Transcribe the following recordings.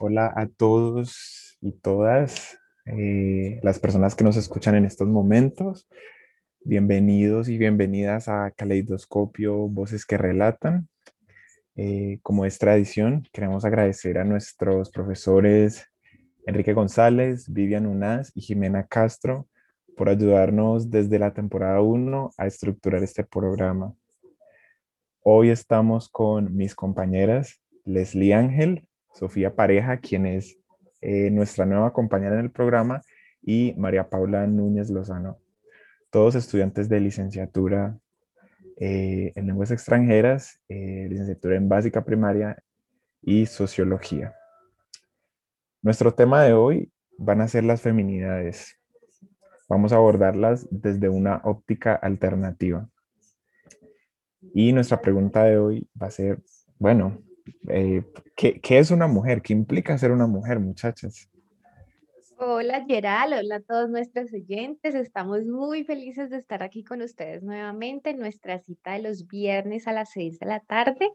Hola a todos y todas eh, las personas que nos escuchan en estos momentos. Bienvenidos y bienvenidas a Caleidoscopio, Voces que Relatan. Eh, como es tradición, queremos agradecer a nuestros profesores Enrique González, Vivian Unaz y Jimena Castro por ayudarnos desde la temporada 1 a estructurar este programa. Hoy estamos con mis compañeras Leslie Ángel, Sofía Pareja, quien es eh, nuestra nueva compañera en el programa, y María Paula Núñez Lozano, todos estudiantes de licenciatura eh, en lenguas extranjeras, eh, licenciatura en básica primaria y sociología. Nuestro tema de hoy van a ser las feminidades. Vamos a abordarlas desde una óptica alternativa. Y nuestra pregunta de hoy va a ser, bueno, eh, ¿qué, ¿qué, es una mujer? ¿Qué implica ser una mujer, muchachas? Hola Geral, hola a todos nuestros oyentes. Estamos muy felices de estar aquí con ustedes nuevamente en nuestra cita de los viernes a las 6 de la tarde.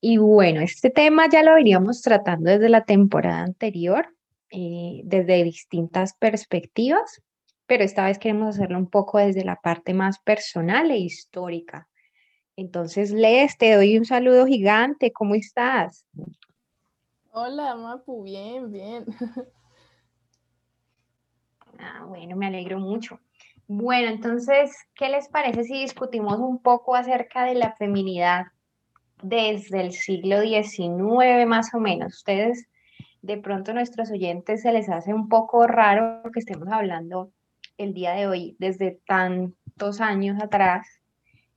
Y bueno, este tema ya lo veníamos tratando desde la temporada anterior, eh, desde distintas perspectivas, pero esta vez queremos hacerlo un poco desde la parte más personal e histórica. Entonces, Les, te doy un saludo gigante. ¿Cómo estás? Hola, Mapu, bien, bien. Ah, bueno, me alegro mucho. Bueno, entonces, ¿qué les parece si discutimos un poco acerca de la feminidad desde el siglo XIX más o menos? Ustedes, de pronto, nuestros oyentes se les hace un poco raro que estemos hablando el día de hoy desde tantos años atrás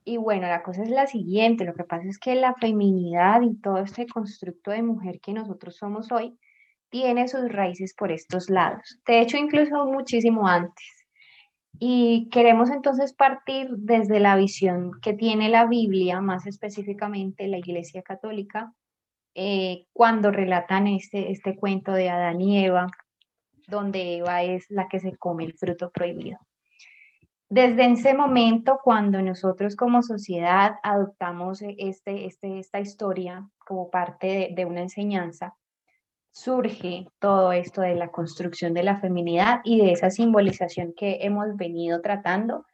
y bueno, la cosa es la siguiente, lo que pasa es que la feminidad y todo este constructo de mujer que nosotros somos hoy tiene sus raíces por estos lados, de hecho incluso muchísimo antes. Y queremos entonces partir desde la visión que tiene la Biblia, más específicamente la Iglesia Católica, eh, cuando relatan este, este cuento de Adán y Eva, donde Eva es la que se come el fruto prohibido. Desde ese momento, cuando nosotros como sociedad adoptamos e, este, este, esta historia como parte de, una enseñanza, surge todo esto de la construcción de la feminidad y de esa simbolización que hemos venido tratando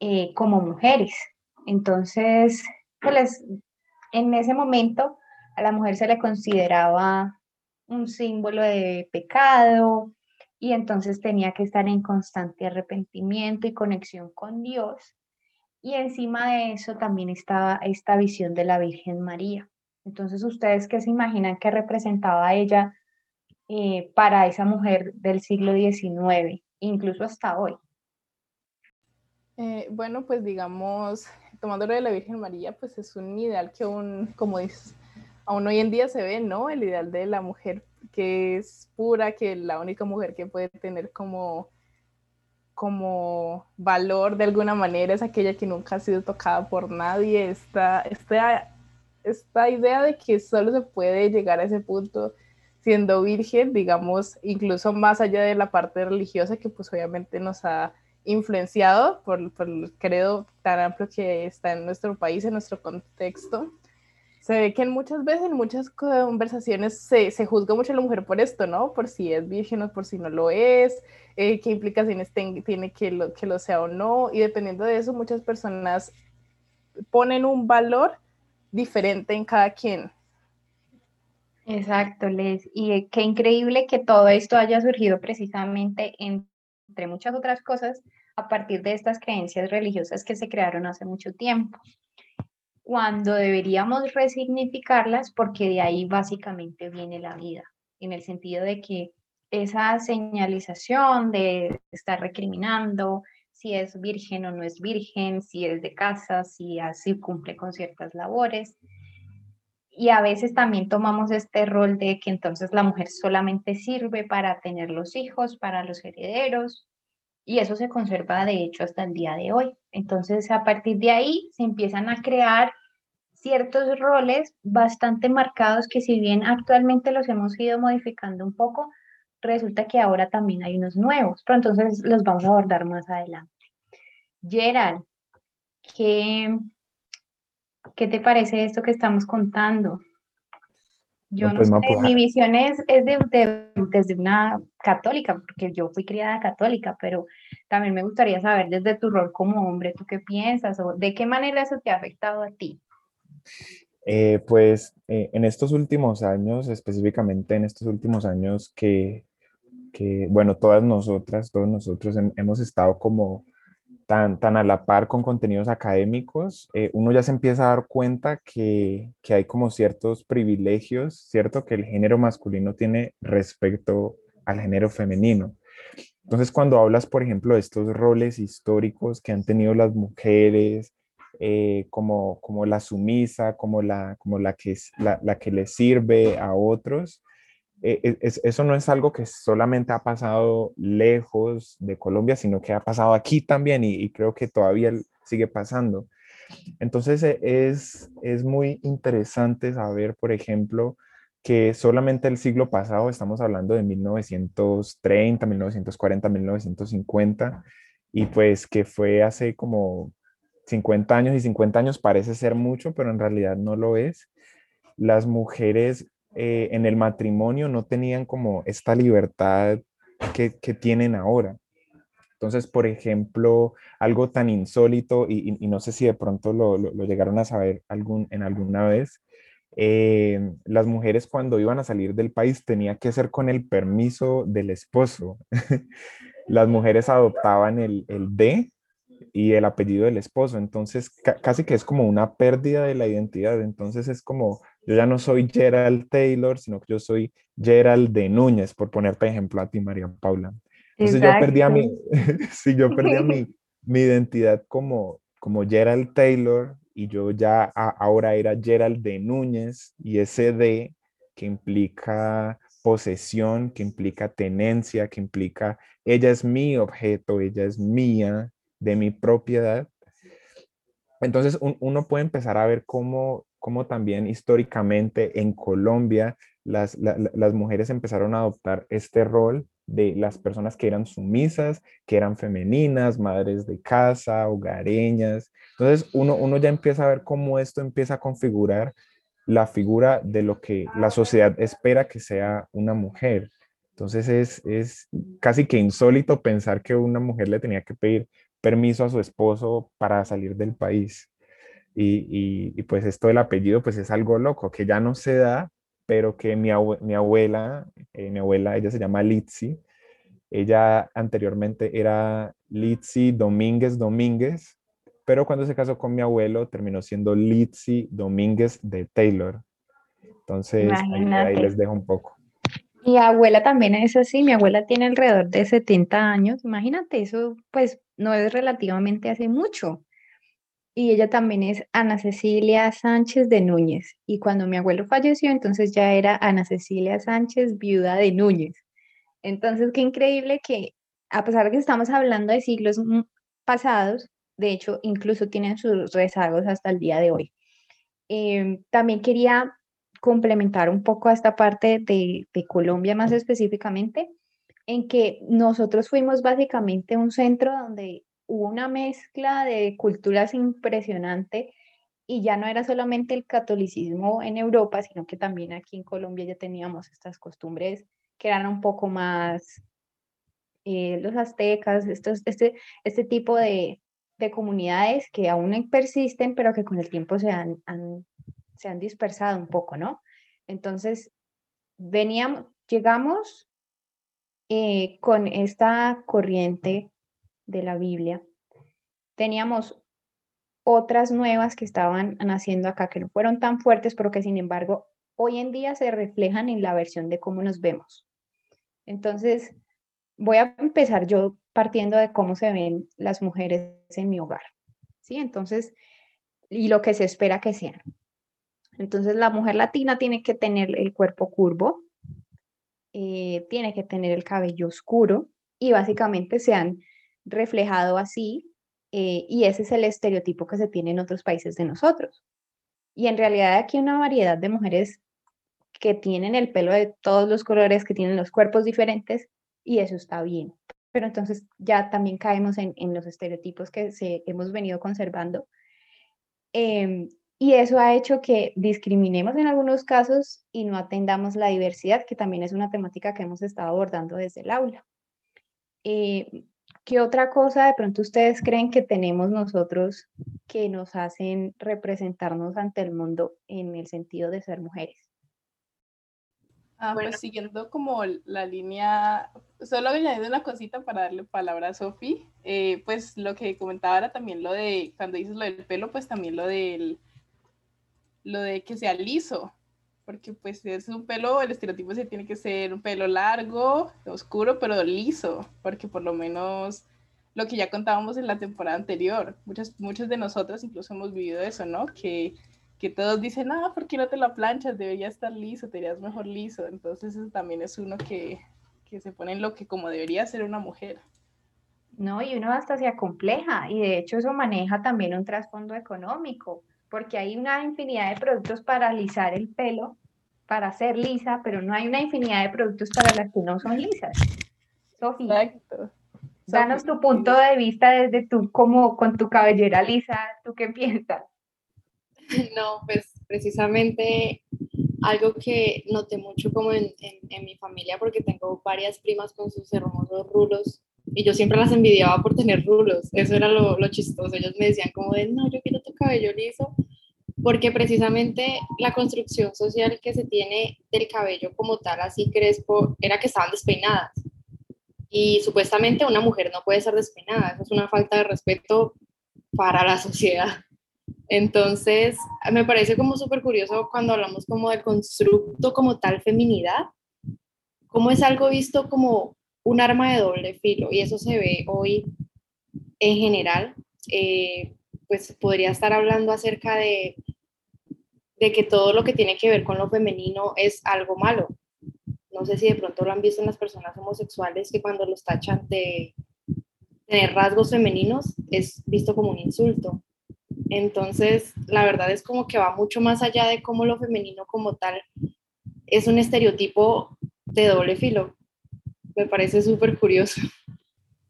eh, como mujeres. Entonces, pues, en ese momento a la mujer se le consideraba un símbolo de pecado, y entonces tenía que estar en constante arrepentimiento y conexión con Dios. Y encima de eso también estaba esta visión de la Virgen María. Entonces, ¿ustedes qué se imaginan que representaba ella eh, para esa mujer del siglo XIX, incluso hasta hoy? Eh, bueno, pues digamos, tomándolo de la Virgen María, pues es un ideal que aún, como dices, aún hoy en día se ve, ¿no? El ideal de la mujer que es pura, que la única mujer que puede tener como, como valor de alguna manera es aquella que nunca ha sido tocada por nadie. Esta, esta, esta idea de que solo se puede llegar a ese punto siendo virgen, digamos, incluso más allá de la parte religiosa que pues obviamente nos ha influenciado por, por el credo tan amplio que está en nuestro país, en nuestro contexto se ve que muchas veces, en muchas conversaciones se, se, juzga mucho a la mujer por esto, ¿no? Por si es virgen o por si no lo es, eh, qué implicaciones tiene que lo, que lo sea o no, y dependiendo de eso, muchas personas ponen un valor diferente en cada quien. Exacto, Les. Y qué increíble que todo esto haya surgido precisamente, entre muchas otras cosas, a partir de estas creencias religiosas que se crearon hace mucho tiempo cuando deberíamos resignificarlas porque de ahí básicamente viene la vida, en el sentido de que esa señalización de estar recriminando si es virgen o no es virgen, si es de casa, si así cumple con ciertas labores. Y a veces también tomamos este rol de que entonces la mujer solamente sirve para tener los hijos, para los herederos, y eso se conserva de hecho hasta el día de hoy. Entonces, a partir de ahí se empiezan a crear ciertos roles bastante marcados que si bien actualmente los hemos ido modificando un poco, resulta que ahora también hay unos nuevos, pero entonces los vamos a abordar más adelante. Gerald, ¿qué, qué te parece esto que estamos contando? Yo no, pues, sé, mi visión es, es de, desde una católica, porque yo fui criada católica, pero también me gustaría saber desde tu rol como hombre, ¿tú qué piensas? o ¿De qué manera eso te ha afectado a ti? Eh, pues eh, en estos últimos años, específicamente en estos últimos años que, que bueno, todas nosotras, todos nosotros hemos estado como tan, tan a la par con contenidos académicos, eh, uno ya se empieza a dar cuenta que, que, hay como ciertos privilegios, ¿cierto? Que el género masculino tiene respecto al género femenino. Entonces, cuando hablas, por ejemplo, de estos roles históricos que han tenido las mujeres, eh, como, como la sumisa, como la, como la, que, la, la que le sirve a otros, e, e, eso no es algo que solamente ha pasado lejos de Colombia, sino que ha pasado aquí también y, creo que todavía sigue pasando. Entonces e, es, es muy interesante saber, por ejemplo, que solamente el siglo pasado, estamos hablando de 1930, 1940, 1950, y pues que fue hace como 50 años y 50 años parece ser mucho, pero en realidad no lo es. Las mujeres eh, en el matrimonio no tenían como esta libertad que, tienen ahora. Entonces, por ejemplo, algo tan insólito, y, no sé si de pronto lo, llegaron a saber algún, en alguna vez, eh, las mujeres cuando iban a salir del país tenía que ser con el permiso del esposo. las mujeres adoptaban el, el D y el apellido del esposo, entonces casi que es como una pérdida de la identidad, entonces es como yo ya no soy Gerald Taylor, sino que yo soy Gerald de Núñez, por ponerte ejemplo a ti, María Paula. Entonces yo perdí a mi, sí, yo perdí mi, mi identidad como, como Gerald Taylor y yo ya ahora era Gerald de Núñez y ese de que implica posesión, que implica tenencia, que implica ella es mi objeto, ella es mía, de mi propiedad. Entonces uno puede empezar a ver cómo como también históricamente en Colombia las, las mujeres empezaron a adoptar este rol de las personas que eran sumisas, que eran femeninas, madres de casa, hogareñas. Entonces uno, uno ya empieza a ver cómo esto empieza a configurar la figura de lo que la sociedad espera que sea una mujer. Entonces es, es casi que insólito pensar que una mujer le tenía que pedir permiso a su esposo para salir del país. Y, pues esto del apellido pues es algo loco, que ya no se da, pero que mi, mi abuela, eh, mi abuela, ella se llama Litsi, ella anteriormente era Litsi Domínguez Domínguez, pero cuando se casó con mi abuelo terminó siendo Litsi Domínguez de Taylor. Entonces ahí, les dejo un poco. Mi abuela también es así, mi abuela tiene alrededor de 70 años, imagínate, eso pues no es relativamente hace mucho y ella también es Ana Cecilia Sánchez de Núñez. Y cuando mi abuelo falleció, entonces ya era Ana Cecilia Sánchez, viuda de Núñez. Entonces, qué increíble que, a pesar de que estamos hablando de siglos pasados, de hecho, incluso tienen sus rezagos hasta el día de hoy. Em, también quería complementar un poco a esta parte de, de Colombia más específicamente, en que nosotros fuimos básicamente un centro donde hubo una mezcla de culturas impresionante y ya no era solamente el catolicismo en Europa, sino que también aquí en Colombia ya teníamos estas costumbres que eran un poco más eh, los aztecas, estos, este, este tipo de, de, comunidades que aún persisten, pero que con el tiempo se han, se han dispersado un poco, ¿no? Entonces, veníamos, llegamos eh, con esta corriente de la Biblia, teníamos otras nuevas que estaban naciendo acá, que no fueron tan fuertes, pero que sin embargo hoy en día se reflejan en la versión de cómo nos vemos. Entonces, voy a empezar yo partiendo de cómo se ven las mujeres en mi hogar. ¿Sí? Entonces, y lo que se espera que sean. Entonces, la mujer latina tiene que tener el cuerpo curvo, eh, tiene que tener el cabello oscuro y básicamente se han reflejado así eh, y ese es el estereotipo que se tiene en otros países de nosotros. Y en realidad aquí una variedad de mujeres que tienen el pelo de todos los colores, que tienen los cuerpos diferentes y eso está bien. Pero entonces ya también caemos en, los estereotipos que se, hemos venido conservando. Em, Y eso ha hecho que discriminemos en algunos casos y no atendamos la diversidad, que también es una temática que hemos estado abordando desde el aula. Eh, ¿Qué otra cosa de pronto ustedes creen que tenemos nosotros que nos hacen representarnos ante el mundo en el sentido de ser mujeres? Ah, pues siguiendo como la línea, solo añadiendo una cosita para darle palabra a Sofi, eh, pues lo que comentaba era también lo de, cuando dices lo del pelo, pues también lo del, lo de que sea liso, porque pues es un pelo, el estereotipo se tiene que ser un pelo largo, oscuro, pero liso, porque por lo menos lo que ya contábamos en la temporada anterior, muchas, muchas de nosotras incluso hemos vivido eso, ¿no? Que que todos dicen, ah, ¿por qué no te la planchas? Debería estar liso, te irías mejor liso. Entonces eso también es uno que, que se pone en lo que como debería ser una mujer. No, y uno hasta se acompleja y de hecho eso maneja también un trasfondo económico, porque hay una infinidad de productos para alisar el pelo, para hacer lisa, pero no hay una infinidad de productos para las que no son lisas. Sofía, Exacto. danos tu punto de vista desde tú, como con tu cabellera lisa, ¿tú qué piensas? No, pues precisamente algo que noté mucho como en, mi familia, porque tengo varias primas con sus hermosos rulos y yo siempre las envidiaba por tener rulos. Eso era lo, lo, chistoso. Ellos me decían como de, no, yo quiero tu cabello liso, porque precisamente la construcción social que se tiene del cabello como tal, así crespo, era que estaban despeinadas. Y supuestamente una mujer no puede ser despeinada. Eso es una falta de respeto para la sociedad. Entonces, me parece como súper curioso cuando hablamos como del constructo como tal feminidad, como es algo visto como un arma de doble filo y eso se ve hoy en general. Eh, pues podría estar hablando acerca de, de que todo lo que tiene que ver con lo femenino es algo malo. No sé si de pronto lo han visto en las personas homosexuales que cuando los tachan de tener rasgos femeninos es visto como un insulto. Entonces, la verdad es como que va mucho más allá de cómo lo femenino como tal es un estereotipo de doble filo. Me parece súper curioso.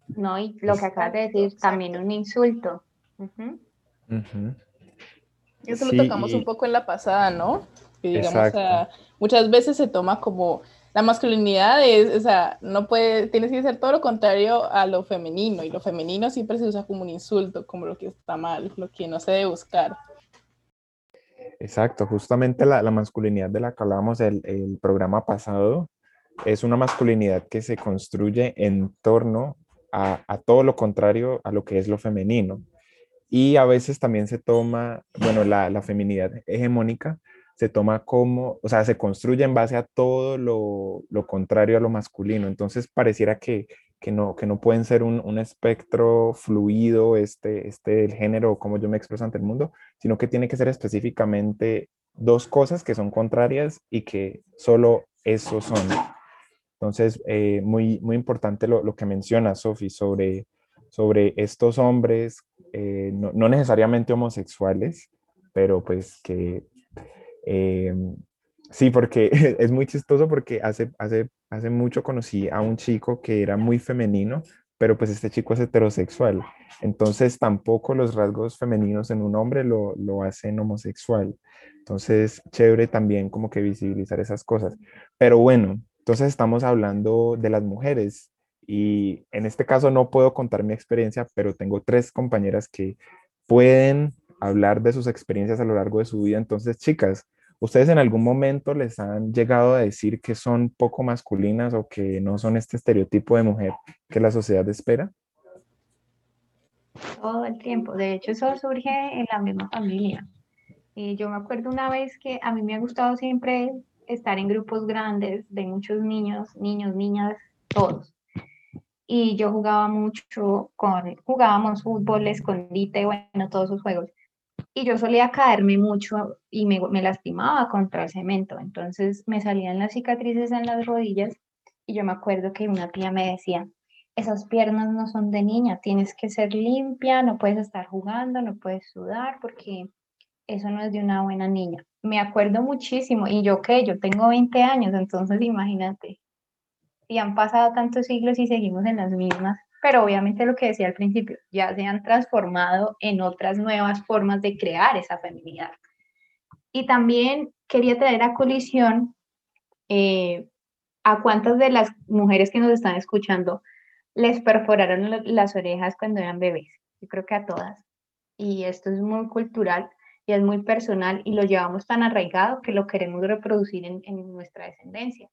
No, y lo que acabas de decir, también un insulto. Eso lo tocamos un poco en la pasada, ¿no? Que digamos, muchas veces se toma como la masculinidad es, o sea, no puede, tienes que ser todo lo contrario a lo femenino, y lo femenino siempre se usa como un insulto, como lo que está mal, lo que no se debe buscar. Exacto, justamente la, la masculinidad de la que hablábamos el, el programa pasado es una masculinidad que se construye en torno a, a, todo lo contrario a lo que es lo femenino. Y a veces también se toma, bueno, la, la feminidad hegemónica se toma como, o sea, se construye en base a todo lo, lo contrario a lo masculino. Entonces pareciera que, que, no, que no pueden ser un, un, espectro fluido, este, este, el género, como yo me expreso ante el mundo, sino que tiene que ser específicamente dos cosas que son contrarias y que solo eso son. Entonces, eh, muy, muy importante lo, lo que menciona Sofi sobre, sobre estos hombres, eh, no, no necesariamente homosexuales, pero pues que eh, sí, porque es muy chistoso porque hace, hace, hace mucho conocí a un chico que era muy femenino, pero pues este chico es heterosexual. Entonces tampoco los rasgos femeninos en un hombre lo, lo hacen homosexual. Entonces, chévere también como que visibilizar esas cosas. Pero bueno, entonces estamos hablando de las mujeres y en este caso no puedo contar mi experiencia, pero tengo tres compañeras que pueden hablar de sus experiencias a lo largo de su vida. Entonces, chicas, ¿Ustedes en algún momento les han llegado a decir que son poco masculinas o que no son este estereotipo de mujer que la sociedad espera? Todo el tiempo. De hecho, eso surge en la misma familia. Y yo me acuerdo una vez que a mí me ha gustado siempre estar en grupos grandes de muchos niños, niños, niñas, todos. Y yo jugaba mucho con, jugábamos fútbol, escondite, bueno, todos esos juegos. Y yo solía caerme mucho y me, me, lastimaba contra el cemento, entonces me salían las cicatrices en las rodillas y yo me acuerdo que una tía me decía, esas piernas no son de niña, tienes que ser limpia, no puedes estar jugando, no puedes sudar porque eso no es de una buena niña. Me acuerdo muchísimo y yo que yo tengo 20 años, entonces imagínate, y han pasado tantos siglos y seguimos en las mismas pero obviamente lo que decía al principio, ya se han transformado en otras nuevas formas de crear esa feminidad. Y también quería traer a colisión eh, a cuántas de las mujeres que nos están escuchando les perforaron las orejas cuando eran bebés. Yo creo que a todas. Y esto es muy cultural y es muy personal y lo llevamos tan arraigado que lo queremos reproducir en, nuestra descendencia.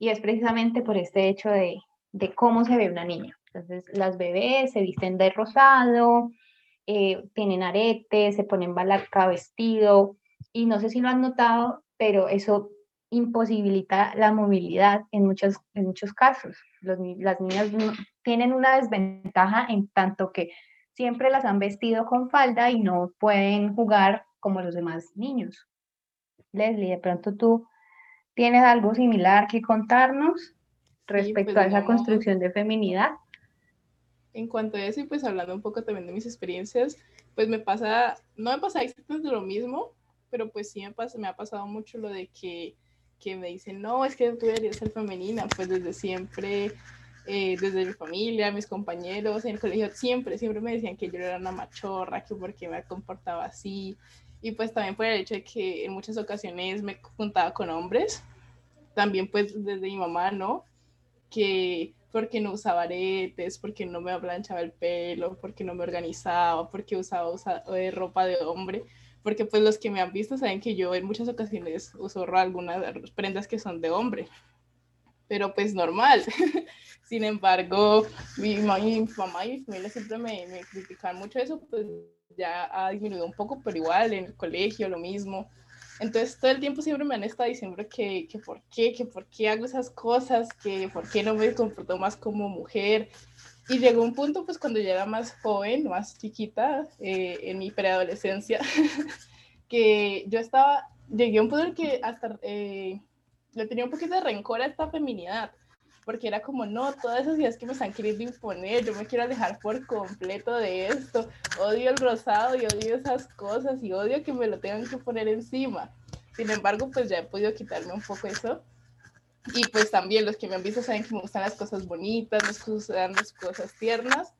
Y es precisamente por este hecho de, de, cómo se ve una niña. Entonces, las bebés se visten de rosado, eh, tienen aretes, se ponen balaca vestido, y no sé si lo han notado, pero eso imposibilita la movilidad en, muchos, en muchos casos. las niñas tienen una desventaja en tanto que siempre las han vestido con falda y no pueden jugar como los demás niños. Leslie, de pronto tú tienes algo similar que contarnos respecto pues, a esa construcción de feminidad. En cuanto a eso, y pues hablando un poco también de mis experiencias, pues me pasa, no me pasa exactamente lo mismo, pero pues sí me, pasa, me ha pasado mucho lo de que, que me dicen, no, es que tú deberías ser femenina, pues desde siempre eh, desde mi familia, mis compañeros en el colegio, siempre, siempre me decían que yo era una machorra, que porque me comportaba así. Y pues también por el hecho de que en muchas ocasiones me juntaba con hombres, también pues desde mi mamá, ¿no? Que porque no usaba aretes, porque no me planchaba el pelo, porque no me organizaba, porque usaba, eh, ropa de hombre, porque pues los que me han visto saben que yo en muchas ocasiones uso algunas prendas que son de hombre, pero pues normal. Sin embargo, mi, mamá y mi familia siempre me, me critican mucho eso, pues ya ha disminuido un poco, pero igual en el colegio lo mismo. Entonces todo el tiempo siempre me han estado diciendo que, que por qué, que por qué hago esas cosas, que por qué no me comporto más como mujer. Y llegó un punto, pues cuando ya era más joven, más chiquita, eh, en mi preadolescencia, que yo estaba, llegué a un punto en que hasta eh, le tenía un poquito de rencor a esta feminidad porque era como, no, todas esas ideas que me están queriendo imponer, yo me quiero alejar por completo de esto, odio el rosado y odio esas cosas y odio que me lo tengan que poner encima. Sin embargo, pues ya he podido quitarme un poco eso. Y pues también los que me han visto saben que me gustan las cosas bonitas, me gustan las cosas tiernas,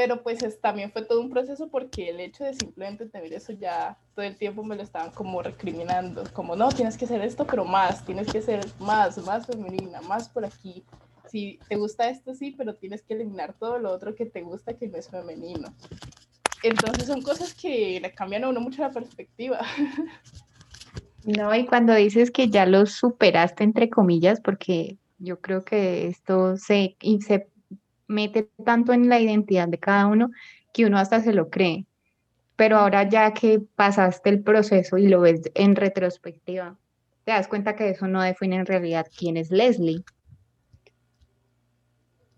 pero pues también fue todo un proceso porque el hecho de simplemente tener eso ya todo el tiempo me lo estaban como recriminando, como no, tienes que hacer esto, pero más, tienes que ser más, más femenina, más por aquí. Si te gusta esto, sí, pero tienes que eliminar todo lo otro que te gusta que no es femenino. Entonces son cosas que le cambian a uno mucho la perspectiva. No, y cuando dices que ya lo superaste, entre comillas, porque yo creo que esto se, se mete tanto en la identidad de cada uno que uno hasta se lo cree. Pero ahora ya que pasaste el proceso y lo ves en retrospectiva, te das cuenta que eso no define en realidad quién es Leslie.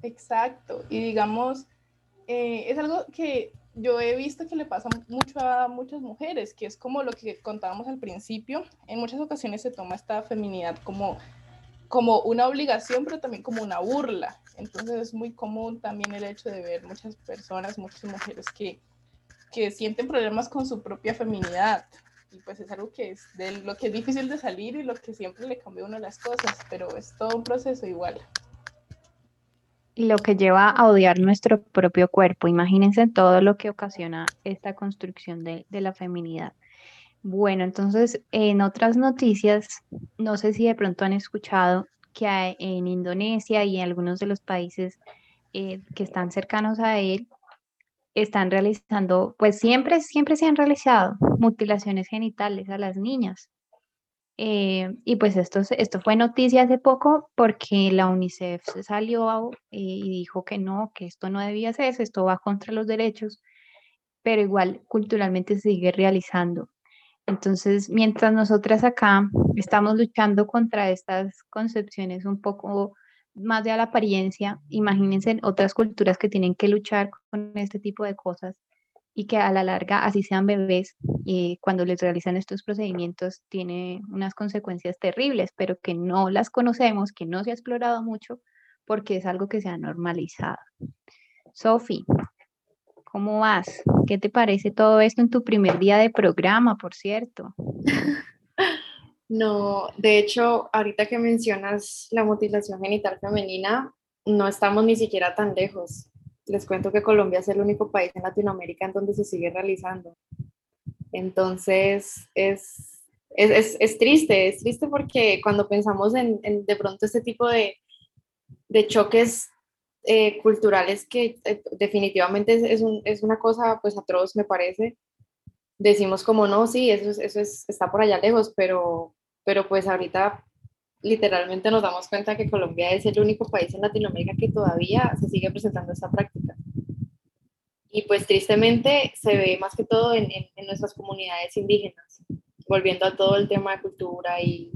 Exacto. Y digamos, eh, es algo que yo he visto que le pasa mucho a muchas mujeres, que es como lo que contábamos al principio. En muchas ocasiones se toma esta feminidad como, como una obligación, pero también como una burla. Entonces es muy común también el hecho de ver muchas personas, muchas mujeres que, que sienten problemas con su propia feminidad. Y pues es algo que es de lo que es difícil de salir y lo que siempre le cambia a uno las cosas, pero es todo un proceso igual. Y lo que lleva a odiar nuestro propio cuerpo. Imagínense todo lo que ocasiona esta construcción de, de la feminidad. Bueno, entonces en otras noticias, no sé si de pronto han escuchado que en Indonesia y en algunos de los países eh, que están cercanos a él, están realizando, pues siempre, siempre se han realizado mutilaciones genitales a las niñas. Eh, y pues esto, esto fue noticia hace poco porque la UNICEF salió eh, y dijo que no, que esto no debía hacerse, esto va contra los derechos, pero igual culturalmente se sigue realizando. Entonces, mientras nosotras acá estamos luchando contra estas concepciones un poco más de la apariencia, imagínense otras culturas que tienen que luchar con este tipo de cosas y que a la larga, así sean bebés, y cuando les realizan estos procedimientos tiene unas consecuencias terribles, pero que no las conocemos, que no se ha explorado mucho porque es algo que se ha normalizado. Sophie, ¿Cómo vas? ¿Qué te parece todo esto en tu primer día de programa, por cierto? No, de hecho, ahorita que mencionas la mutilación genital femenina, no estamos ni siquiera tan lejos. Les cuento que Colombia es el único país en Latinoamérica en donde se sigue realizando. Entonces, es, es, es, triste, es triste porque cuando pensamos en, en de pronto este tipo de, de choques eh, culturales que eh, definitivamente es, es, un, es, una cosa pues atroz, me parece. Decimos como no, sí, eso, eso es, está por allá lejos, pero, pero pues ahorita literalmente nos damos cuenta que Colombia es el único país en Latinoamérica que todavía se sigue presentando esta práctica. Y pues tristemente se ve más que todo en, en, nuestras comunidades indígenas. Volviendo a todo el tema de cultura y,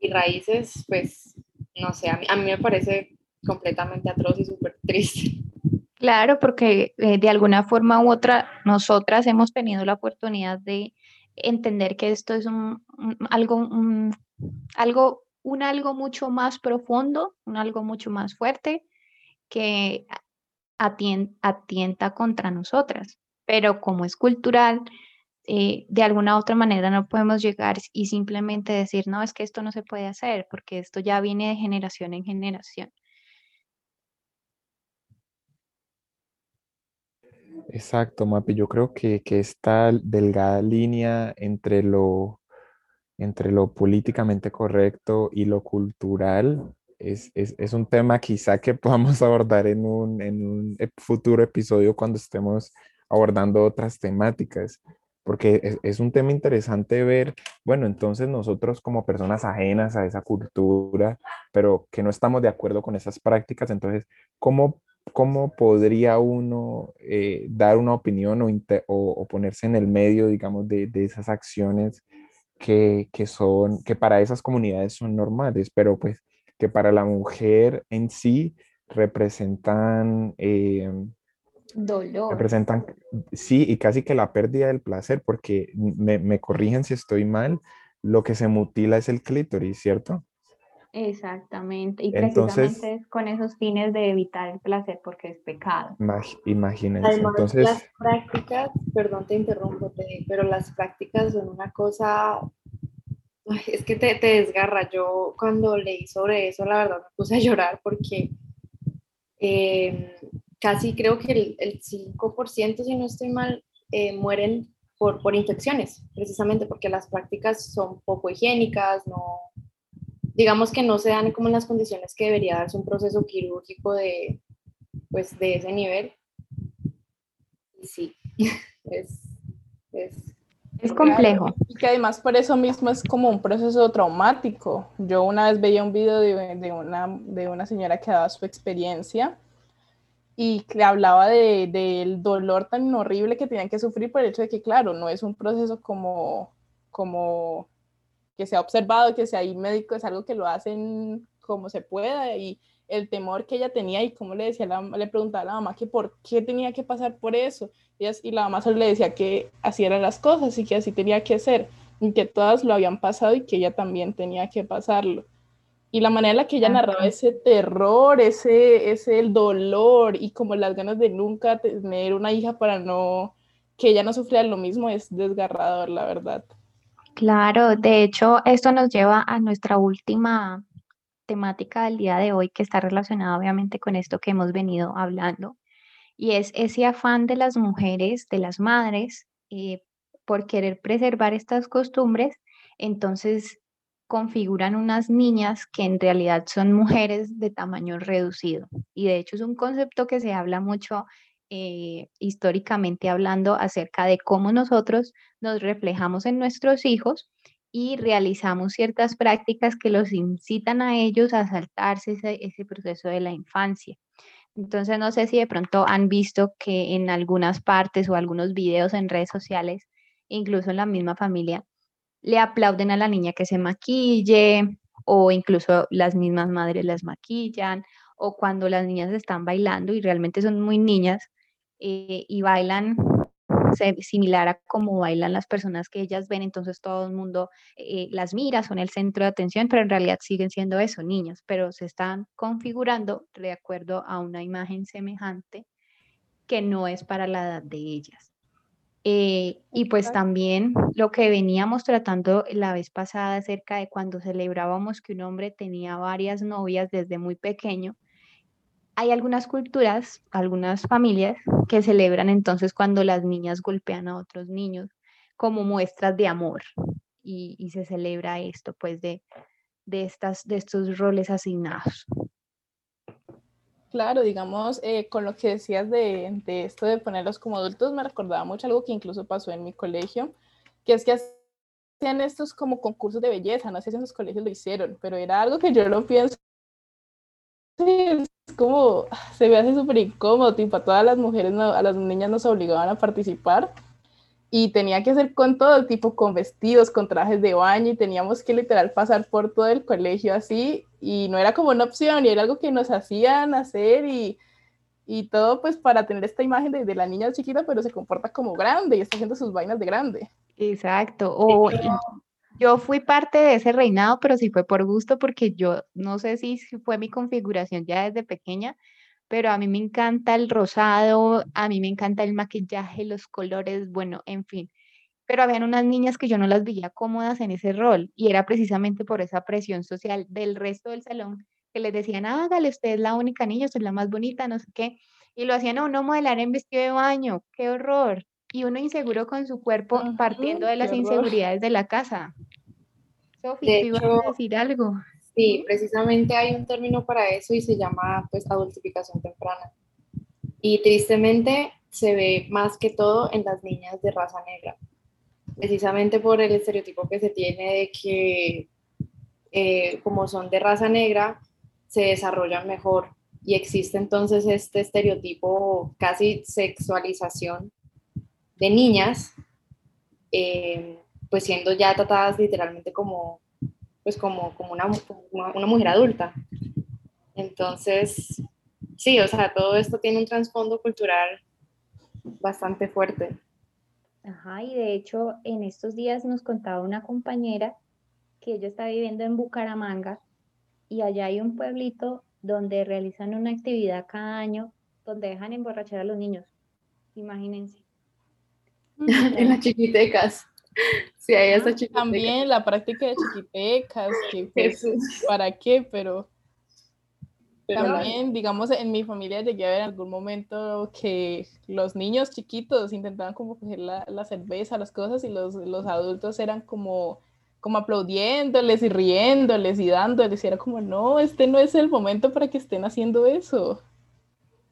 y raíces, pues no sé, a mí, a mí me parece completamente atroz y súper triste. Claro, porque eh, de alguna forma u otra nosotras hemos tenido la oportunidad de entender que esto es un, algo, algo, un algo mucho más profundo, un algo mucho más fuerte que atienta contra nosotras. Pero como es cultural, eh, de alguna otra manera no podemos llegar y simplemente decir, no, es que esto no se puede hacer, porque esto ya viene de generación en generación. Exacto, Mapi. Yo creo que, que esta delgada línea entre lo, entre lo políticamente correcto y lo cultural es, es, es, un tema quizá que podamos abordar en un, en un futuro episodio cuando estemos abordando otras temáticas, porque es, un tema interesante ver, bueno, entonces nosotros como personas ajenas a esa cultura, pero que no estamos de acuerdo con esas prácticas, entonces, ¿cómo ¿cómo podría uno eh, dar una opinión o, ponerse en el medio, digamos, de, esas acciones que, son, que para esas comunidades son normales, pero pues que para la mujer en sí representan... Eh, Dolor. Representan, sí, y casi que la pérdida del placer, porque me, me corrigen si estoy mal, lo que se mutila es el clítoris, ¿cierto? Exactamente, y precisamente es con esos fines de evitar el placer porque es pecado. Imagínense. Además, Entonces, las prácticas, perdón te interrumpo, pero las prácticas son una cosa, es que te, te, desgarra. Yo cuando leí sobre eso, la verdad me puse a llorar porque em, casi creo que el, el, 5%, si no estoy mal, eh, mueren por, por infecciones, precisamente porque las prácticas son poco higiénicas, no digamos que no se dan como en las condiciones que debería darse un proceso quirúrgico de, pues, de ese nivel. Y sí, es, es, es complejo. Y que además por eso mismo es como un proceso traumático. Yo una vez veía un video de, de, una, de una señora que daba su experiencia y que hablaba del de, dolor tan horrible que tenían que sufrir por el hecho de que, claro, no es un proceso como, como que se ha observado, que sea ahí médico, es algo que lo hacen como se pueda y el temor que ella tenía y como le decía, le preguntaba a la mamá que por qué tenía que pasar por eso y, y la mamá solo le decía que así eran las cosas y que así tenía que ser y que todas lo habían pasado y que ella también tenía que pasarlo. Y la manera en la que ella narraba ese terror, ese, ese el dolor y como las ganas de nunca tener una hija para no que ella no sufriera lo mismo es desgarrador, la verdad. Claro, de hecho, esto nos lleva a nuestra última temática del día de hoy, que está relacionada obviamente con esto que hemos venido hablando, y es ese afán de las mujeres, de las madres, eh, por querer preservar estas costumbres, entonces configuran unas niñas que en realidad son mujeres de tamaño reducido. Y de hecho es un concepto que se habla mucho eh, históricamente hablando acerca de cómo nosotros nos reflejamos en nuestros hijos y realizamos ciertas prácticas que los incitan a ellos a saltarse ese, proceso de la infancia. Entonces, no sé si de pronto han visto que en algunas partes o algunos videos en redes sociales, incluso en la misma familia, le aplauden a la niña que se maquille o incluso las mismas madres las maquillan o cuando las niñas están bailando y realmente son muy niñas, eh, y bailan similar a como bailan las personas que ellas ven, entonces todo el mundo eh, las mira, son el centro de atención, pero en realidad siguen siendo eso, niñas, pero se están configurando de acuerdo a una imagen semejante que no es para la edad de ellas. Eh, y pues también lo que veníamos tratando la vez pasada acerca de cuando celebrábamos que un hombre tenía varias novias desde muy pequeño, hay algunas culturas, algunas familias que celebran entonces cuando las niñas golpean a otros niños como muestras de amor. y, se celebra esto, pues, de, de, estas, de estos roles asignados. Claro, digamos, eh, con lo que decías de, de, esto de ponerlos como adultos, me recordaba mucho algo que incluso pasó en mi colegio, que es que hacían estos como concursos de belleza, no sé si en sus colegios lo hicieron, pero era algo que yo lo pienso, es como, se ve así súper incómodo, tipo, a todas las mujeres, a las niñas nos obligaban a participar, y tenía que hacer con todo, tipo con vestidos, con trajes de baño y teníamos que literal pasar por todo el colegio así y no era como una opción y era algo que nos hacían hacer y, y todo pues para tener esta imagen de, de, la niña chiquita pero se comporta como grande y está haciendo sus vainas de grande. Exacto, o yo fui parte de ese reinado pero sí fue por gusto porque yo no sé si fue mi configuración ya desde pequeña, pero a mí me encanta el rosado, a mí me encanta el maquillaje, los colores, bueno, en fin. Pero habían unas niñas que yo no las veía cómodas en ese rol y era precisamente por esa presión social del resto del salón que les decían, hágale, usted es la única niña, usted es la más bonita, no sé qué. Y lo hacían a uno modelar en vestido de baño, qué horror. Y uno inseguro con su cuerpo partiendo de las inseguridades de la casa. Sofía, ¿te a decir algo? Sí, precisamente hay un término para eso y se llama pues adultificación temprana. Y tristemente se ve más que todo en las niñas de raza negra, precisamente por el estereotipo que se tiene de que eh, como son de raza negra, se desarrollan mejor y existe entonces este estereotipo, casi sexualización de niñas, eh, pues siendo ya tratadas literalmente como pues como, como, una, una mujer adulta. Entonces, sí, o sea, todo esto tiene un trasfondo cultural bastante fuerte. Ajá, y de hecho en estos días nos contaba una compañera que ella está viviendo en Bucaramanga y allá hay un pueblito donde realizan una actividad cada año donde dejan emborrachar a los niños. Imagínense. en las chiquitecas. Sí, esa También la práctica de chiquitecas, que pues, ¿para qué? Pero, también, digamos, en mi familia llegué a ver en algún momento que los niños chiquitos intentaban como coger la, la cerveza, las cosas, y los, los, adultos eran como, como aplaudiéndoles y riéndoles y dándoles, y era como, no, este no es el momento para que estén haciendo eso.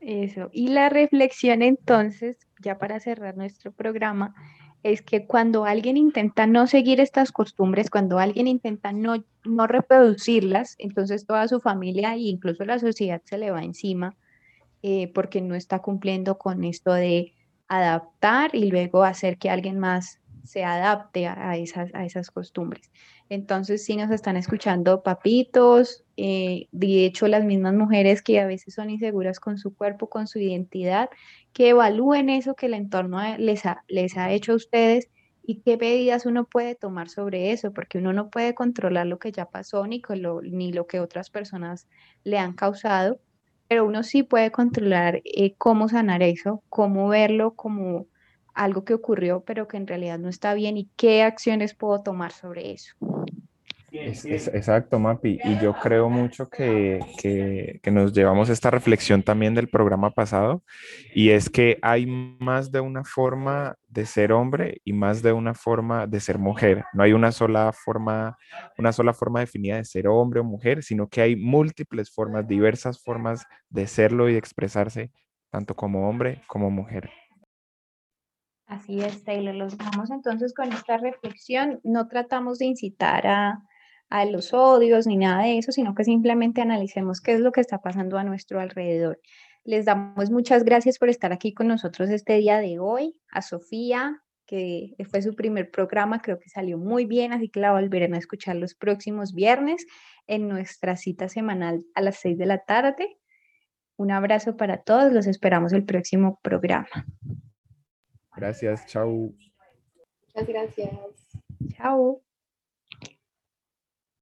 Eso, y la reflexión entonces, ya para cerrar nuestro programa, es que cuando alguien intenta no seguir estas costumbres, cuando alguien intenta no, no reproducirlas, entonces toda su familia e incluso la sociedad se le va encima eh, porque no está cumpliendo con esto de adaptar y luego hacer que alguien más se adapte a esas, a esas costumbres. Entonces, si nos están escuchando papitos, eh, de hecho, las mismas mujeres que a veces son inseguras con su cuerpo, con su identidad, que evalúen eso que el entorno les ha, les ha hecho a ustedes y qué medidas uno puede tomar sobre eso, porque uno no puede controlar lo que ya pasó ni, lo, ni lo que otras personas le han causado, pero uno sí puede controlar eh, cómo sanar eso, cómo verlo como algo que ocurrió, pero que en realidad no está bien y qué acciones puedo tomar sobre eso. exacto, Mapi. Y yo creo mucho que, que, que, nos llevamos esta reflexión también del programa pasado, y es que hay más de una forma de ser hombre y más de una forma de ser mujer. No hay una sola forma, una sola forma definida de ser hombre o mujer, sino que hay múltiples formas, diversas formas de serlo y de expresarse, tanto como hombre como mujer. Así es, Taylor. Los dejamos entonces con esta reflexión. No tratamos de incitar a, a los odios ni nada de eso, sino que simplemente analicemos qué es lo que está pasando a nuestro alrededor. Les damos muchas gracias por estar aquí con nosotros este día de hoy. A Sofía, que fue su primer programa, creo que salió muy bien, así que la volverán a escuchar los próximos viernes en nuestra cita semanal a las seis de la tarde. Un abrazo para todos, los esperamos el próximo programa. Gracias, chao. Muchas gracias. Chao.